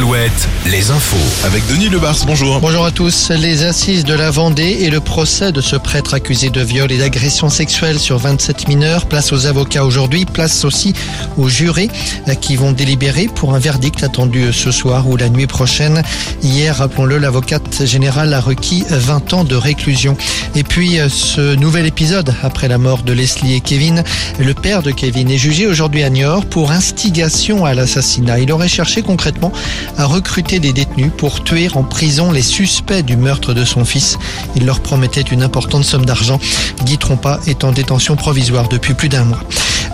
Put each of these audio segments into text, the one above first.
7, les infos. Avec Denis Lebars, bonjour. Bonjour à tous. Les assises de la Vendée et le procès de ce prêtre accusé de viol et d'agression sexuelle sur 27 mineurs. Place aux avocats aujourd'hui, place aussi aux jurés qui vont délibérer pour un verdict attendu ce soir ou la nuit prochaine. Hier, rappelons-le, l'avocate générale a requis 20 ans de réclusion. Et puis, ce nouvel épisode après la mort de Leslie et Kevin. Le père de Kevin est jugé aujourd'hui à Niort pour instigation à l'assassinat. Il aurait cherché concrètement à recruter des détenus pour tuer en prison les suspects du meurtre de son fils. Il leur promettait une importante somme d'argent. Guy Trompa est en détention provisoire depuis plus d'un mois.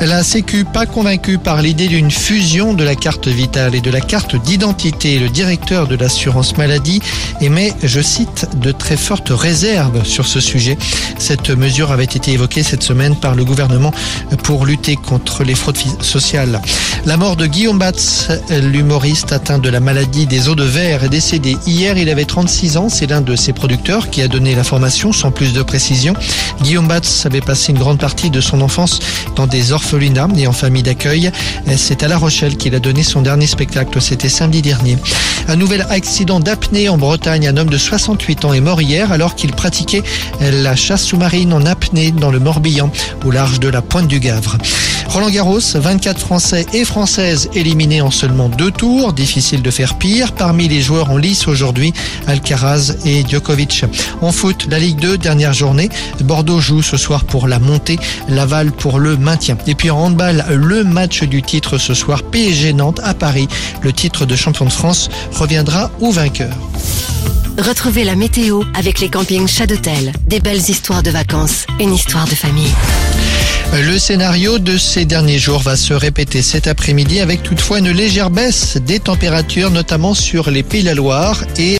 La Sécu, pas convaincue par l'idée d'une fusion de la carte vitale et de la carte d'identité. Le directeur de l'assurance maladie émet, je cite, de très fortes réserves sur ce sujet. Cette mesure avait été évoquée cette semaine par le gouvernement pour lutter contre les fraudes sociales. La mort de Guillaume Batz, l'humoriste atteint de la maladie des os de verre, est décédé hier. Il avait 36 ans. C'est l'un de ses producteurs qui a donné l'information sans plus de précision. Guillaume Batz avait passé une grande partie de son enfance dans des orphelinats et en famille d'accueil. C'est à La Rochelle qu'il a donné son dernier spectacle. C'était samedi dernier. Un nouvel accident d'apnée en Bretagne. Un homme de 68 ans est mort hier alors qu'il pratiquait la chasse sous-marine en apnée dans le Morbihan au large de la Pointe du Gavre. Roland Garros, 24 Français et Françaises éliminés en seulement deux tours. Difficile de faire pire. Parmi les joueurs en lice aujourd'hui, Alcaraz et Djokovic. En foot, la Ligue 2, dernière journée. Bordeaux joue ce soir pour la montée, Laval pour le maintien. Et puis en handball, le match du titre ce soir, PSG Nantes à Paris. Le titre de champion de France reviendra au vainqueur. Retrouvez la météo avec les campings Chadotel. Des belles histoires de vacances, une histoire de famille. Le scénario de ces derniers jours va se répéter cet après-midi avec toutefois une légère baisse des températures, notamment sur les Pays de la Loire et